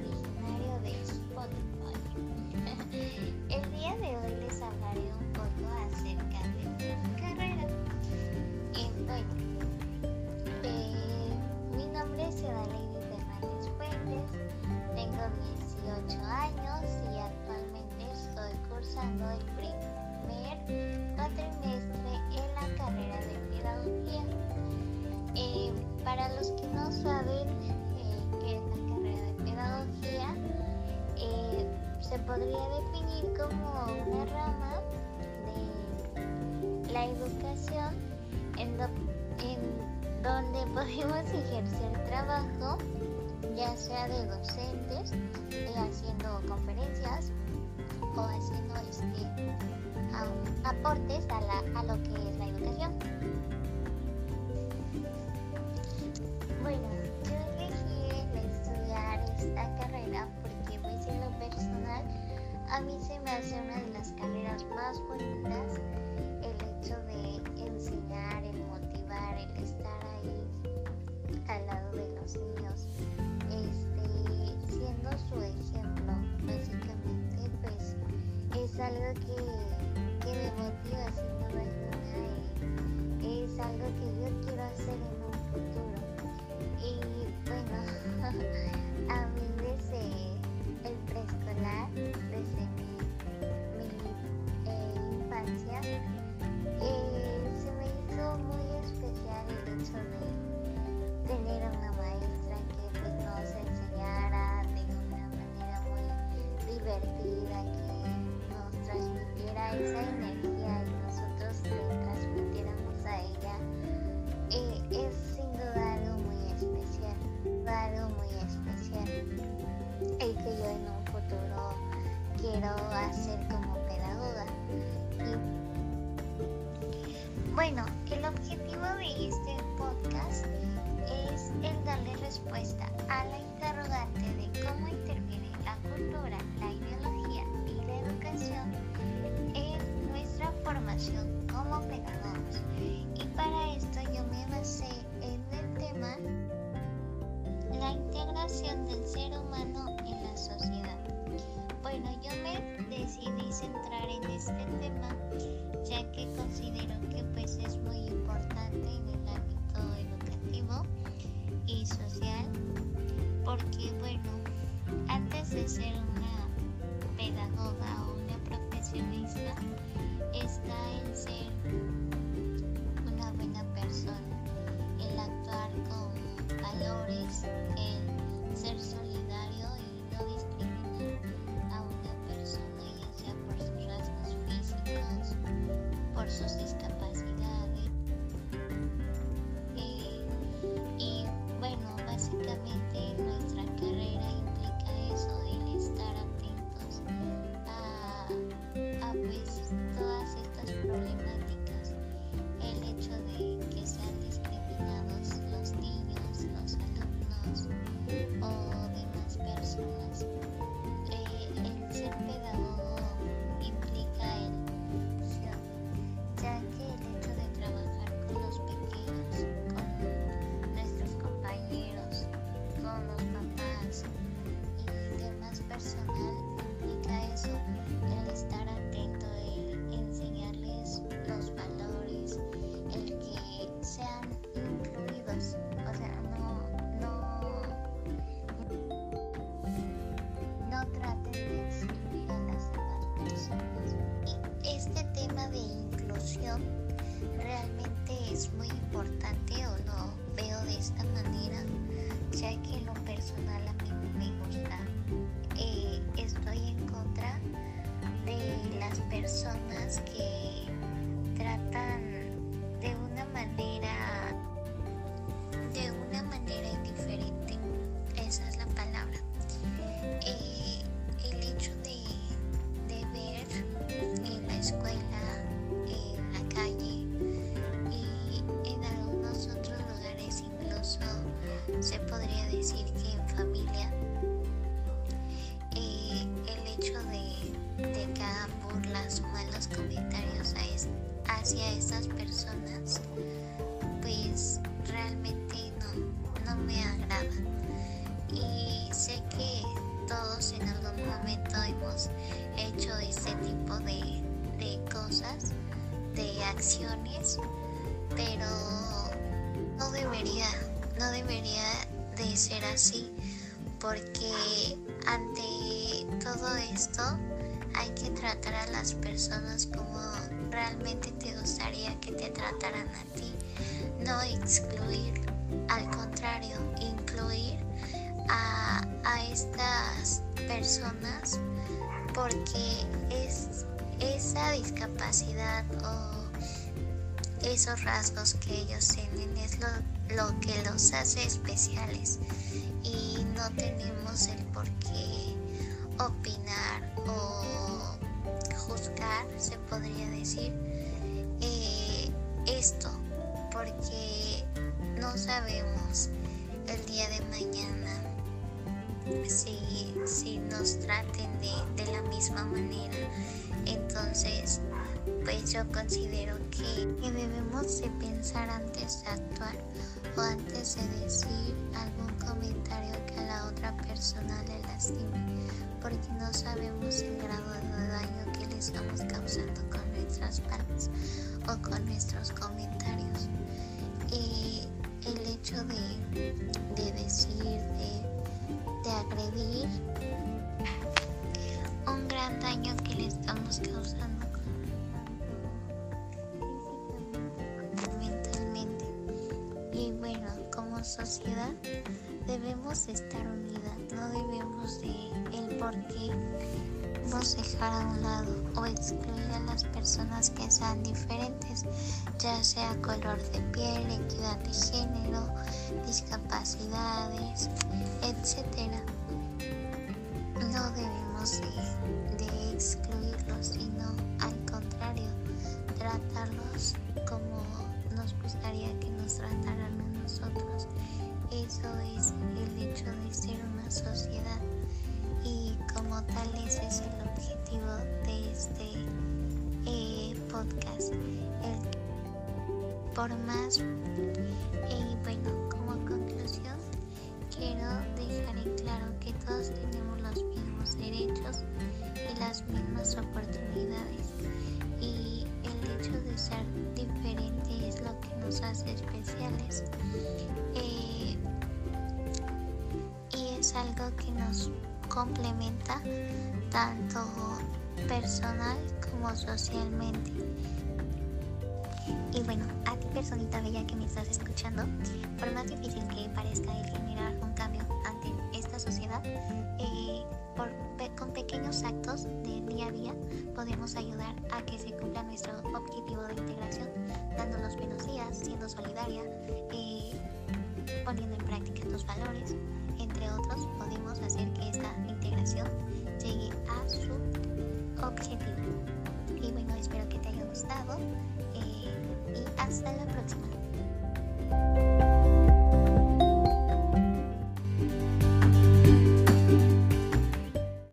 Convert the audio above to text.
originario de Spotify. Podría definir como una rama de la educación en, donde podemos ejercer trabajo, ya sea de docentes, eh, haciendo conferencias o haciendo este, aportes a, a lo que es a mí se me hace una de las carreras más bonitas algo que, que me motiva sin duda alguna y es algo que yo quiero hacer en un futuro. Y bueno, a mí desde el preescolar, desde respuesta a la interrogante de porque bueno, antes de ser una realmente es muy importante o lo veo de esta manera, ya que en lo personal a mí me gusta. Eh, estoy en contra de las personas que tratan decir que en familia eh, el hecho de, de que hagan burlas o malos comentarios a esto hacia esas personas, pues realmente no, no me agrada. Y sé que todos en algún momento hemos hecho este tipo de, de cosas, de acciones, pero no debería ser así porque ante todo esto hay que tratar a las personas como realmente te gustaría que te trataran a ti, no excluir, al contrario, incluir a, a estas personas porque es esa discapacidad o esos rasgos que ellos tienen es lo, lo que los hace especiales. Y no tenemos el por qué opinar o juzgar, se podría decir, eh, esto, porque no sabemos el día de mañana si, si nos traten de, de la misma manera. Entonces, pues yo considero que, debemos de pensar antes de actuar o antes de decir algún comentario que a la otra persona le lastime, porque no sabemos el grado de daño que le estamos causando con nuestras palabras o con nuestros comentarios. Y el hecho de, de decir, sociedad debemos estar unidas, no debemos de el por qué debemos dejar a un lado o excluir a las personas que sean diferentes, ya sea color de piel, equidad de género, discapacidades, etcétera. No debemos de, de excluirlos, sino al contrario, tratarlos como nos gustaría Eso es el hecho de ser una sociedad y como tal ese es el objetivo de este eh, podcast. El, por más, que nos complementa tanto personal como socialmente. Y bueno, a ti personita bella que me estás escuchando, por más difícil que parezca el generar un cambio ante esta sociedad, eh, con pequeños actos de día a día podemos ayudar a que se cumpla nuestro objetivo de integración, dando los buenos días, siendo solidaria, eh, poniendo en práctica tus valores, otros, podemos hacer que esta integración llegue a su objetivo. Y bueno, espero que te haya gustado eh, y hasta la próxima.